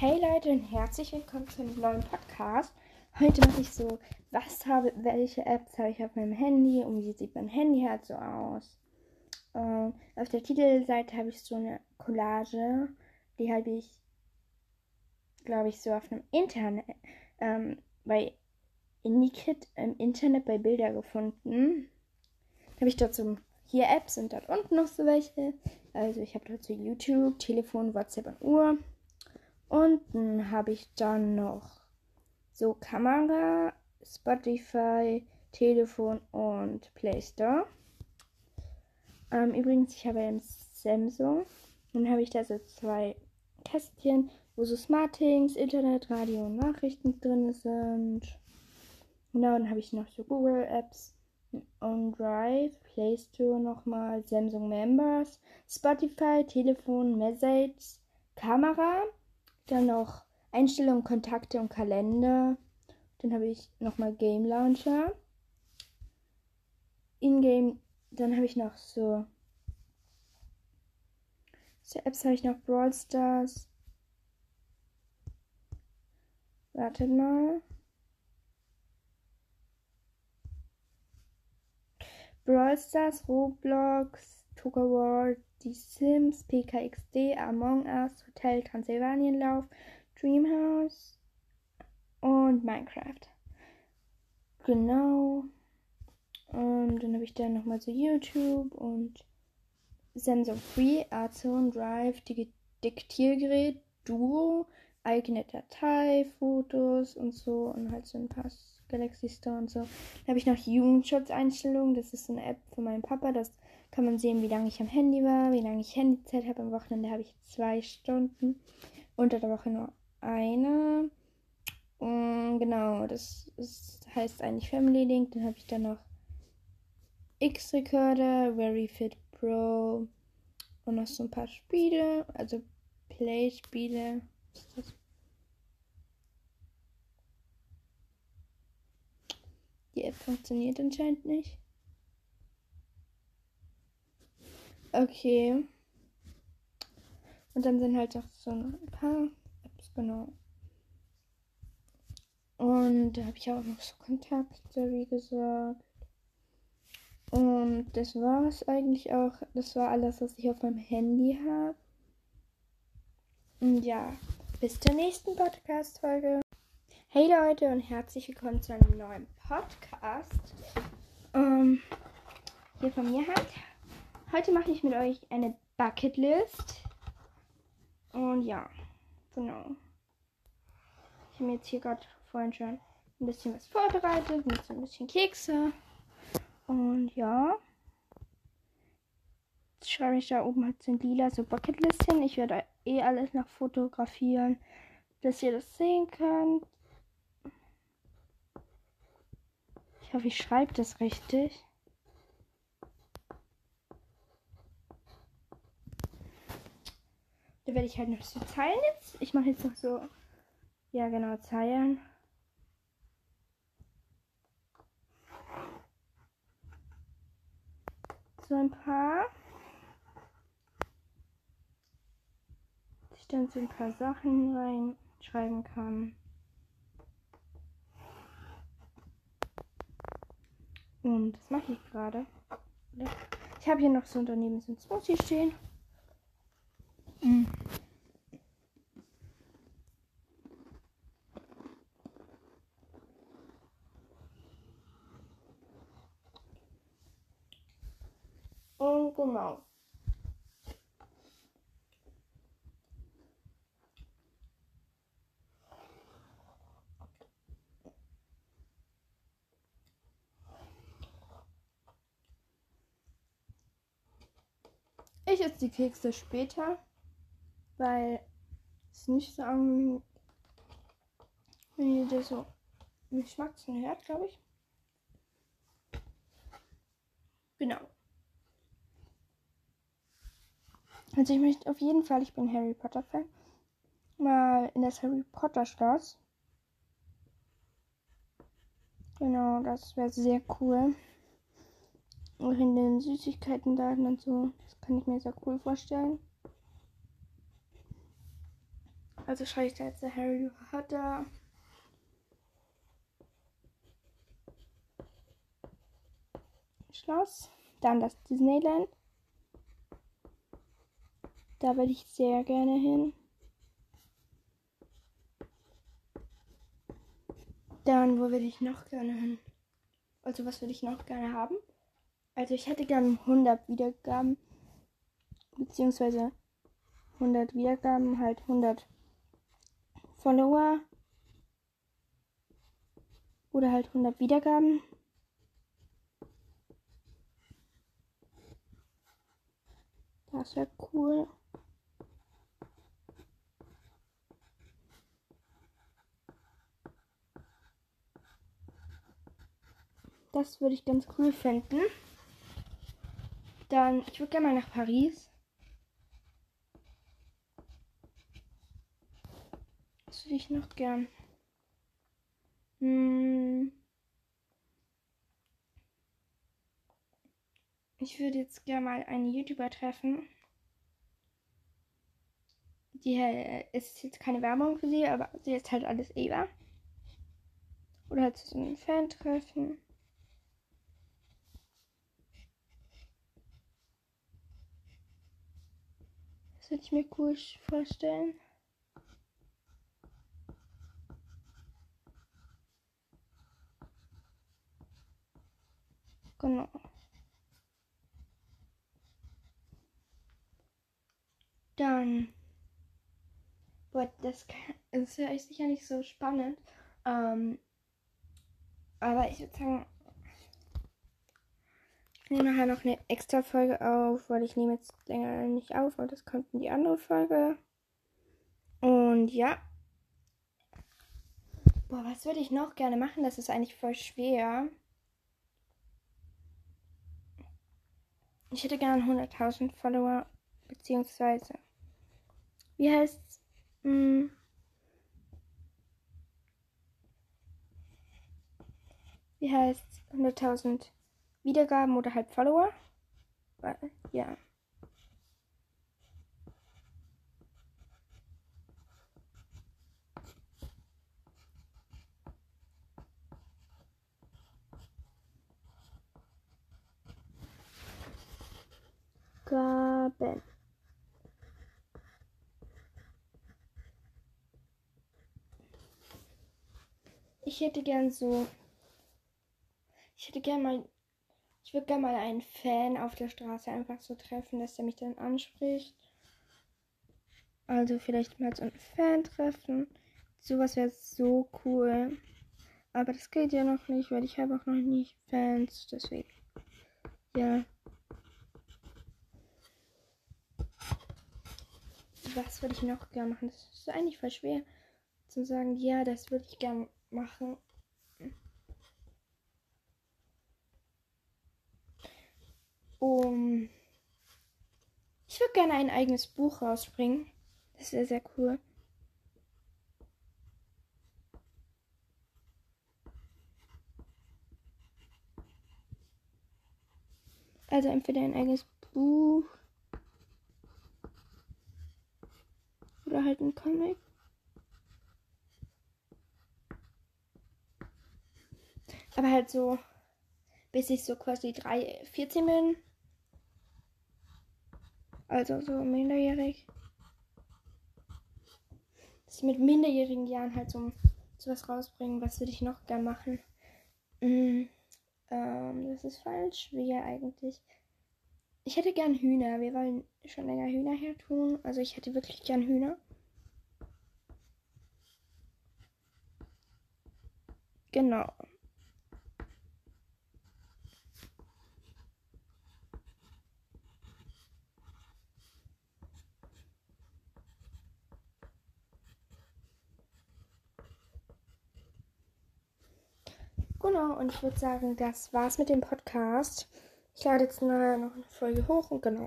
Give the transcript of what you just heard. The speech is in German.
Hey Leute und herzlich willkommen zu einem neuen Podcast. Heute mache ich so, was habe, welche Apps habe ich auf meinem Handy und wie sieht mein Handy halt so aus. Ähm, auf der Titelseite habe ich so eine Collage, die habe ich, glaube ich, so auf einem Internet, ähm, bei Indikit im Internet bei Bilder gefunden. Habe ich so hier Apps und dort unten noch so welche. Also ich habe dazu YouTube, Telefon, WhatsApp und Uhr. Unten habe ich dann noch so Kamera, Spotify, Telefon und Play Store. Ähm, übrigens, ich habe ein Samsung. Dann habe ich da so zwei Kästchen, wo so Smartings, Internet, Radio und Nachrichten drin sind. Genau, dann habe ich noch so Google Apps, OnDrive, Play Store nochmal, Samsung Members, Spotify, Telefon, Message, Kamera, dann noch Einstellungen, Kontakte und Kalender. Dann habe ich nochmal Game Launcher. In-Game, dann habe ich noch so, so Apps habe ich noch Brawl Stars. Wartet mal. Brawl Stars, Roblox, Toga World, Die Sims, PKXD, Among Us, Hotel Transylvanienlauf, Dreamhouse und Minecraft. Genau. Und dann habe ich dann nochmal so YouTube und Samsung Free, Azon, Drive, Diktiergerät, Duo, eigene Datei, Fotos und so und halt so ein paar Galaxy Store und so. Dann habe ich noch Jugendschutzeinstellungen. Das ist so eine App von meinem Papa. Das kann man sehen, wie lange ich am Handy war, wie lange ich Handyzeit habe. Am Wochenende habe ich zwei Stunden. Unter der Woche nur eine. Und genau, das ist, heißt eigentlich Family Link. Dann habe ich dann noch X-Recorder, Very Fit Pro und noch so ein paar Spiele, also Play-Spiele. Die App funktioniert anscheinend nicht. Okay. Und dann sind halt auch so ein paar Apps, genau. Und da habe ich auch noch so Kontakte, wie gesagt. Und das war es eigentlich auch. Das war alles, was ich auf meinem Handy habe. Und ja, bis zur nächsten Podcast-Folge. Hey Leute und herzlich willkommen zu einem neuen Podcast. Ähm, hier von mir halt. Heute mache ich mit euch eine Bucketlist. Und ja, genau. Ich habe mir jetzt hier gerade vorhin schon ein bisschen was vorbereitet, mit so ein bisschen Kekse. Und ja. Jetzt schreibe ich da oben halt so ein lila so Bucketlist hin. Ich werde eh alles noch fotografieren, dass ihr das sehen könnt. Ich hoffe, ich schreibe das richtig. Da werde ich halt noch so Zeilen jetzt. Ich mache jetzt noch so, ja genau, Zeilen. So ein paar. Dass ich dann so ein paar Sachen reinschreiben kann. Und das mache ich gerade. Ich habe hier noch so daneben so ein Smoothie stehen. Mm. Und genau. Ich esse die Kekse später, weil es nicht so angenehm, wenn ihr das so Geschmacksen hört, glaube ich. Genau. Also ich möchte auf jeden Fall, ich bin Harry Potter Fan, mal in das Harry Potter Schloss. Genau, das wäre sehr cool. Auch in den Süßigkeiten da und so. Das kann ich mir sehr cool vorstellen. Also schreibe ich da jetzt Harry Potter. Schloss. Dann das Disneyland. Da will ich sehr gerne hin. Dann, wo will ich noch gerne hin? Also, was würde ich noch gerne haben? Also, ich hätte gerne 100 Wiedergaben. Beziehungsweise 100 Wiedergaben, halt 100 Follower. Oder halt 100 Wiedergaben. Das wäre cool. Das würde ich ganz cool finden. Dann, ich würde gerne mal nach Paris. Was würde noch gern? Hm. Ich würde jetzt gerne mal einen YouTuber treffen. Die äh, ist jetzt keine Werbung für sie, aber sie ist halt alles Eva. Oder halt so ein Fan treffen. Das würde ich mir cool vorstellen. Genau. Dann. Boah, das ist ja sicher nicht so spannend. Ähm, aber ich würde sagen, ich nehme nachher noch eine extra Folge auf, weil ich nehme jetzt länger nicht auf, weil das kommt in die andere Folge. Und ja. Boah, was würde ich noch gerne machen? Das ist eigentlich voll schwer. Ich hätte gerne 100.000 Follower, beziehungsweise, wie heißt's? Hm. Wie heißt's? 100.000 Wiedergaben oder halt Follower? Ja. Gaben. Ich hätte gern so. Ich hätte gern mal. Ich würde gern mal einen Fan auf der Straße einfach so treffen, dass er mich dann anspricht. Also vielleicht mal so einen Fan treffen. Sowas wäre so cool. Aber das geht ja noch nicht, weil ich habe auch noch nicht Fans. Deswegen. Ja. Was würde ich noch gerne machen? Das ist eigentlich voll schwer zu sagen, ja, das würde ich gerne machen. Um. Ich würde gerne ein eigenes Buch rausbringen. Das wäre sehr cool. Also entweder ein eigenes Buch Oder halt ein Comic. Aber halt so, bis ich so quasi 3, 14 bin. Also so minderjährig. Dass ich mit minderjährigen Jahren halt so sowas rausbringen. Was würde ich noch gern machen? Mm, ähm, das ist falsch schwer eigentlich. Ich hätte gern Hühner. Wir wollen schon länger Hühner her tun. Also ich hätte wirklich gern Hühner. Genau. Genau, und ich würde sagen, das war's mit dem Podcast. Ich lade jetzt noch eine Folge hoch und genau.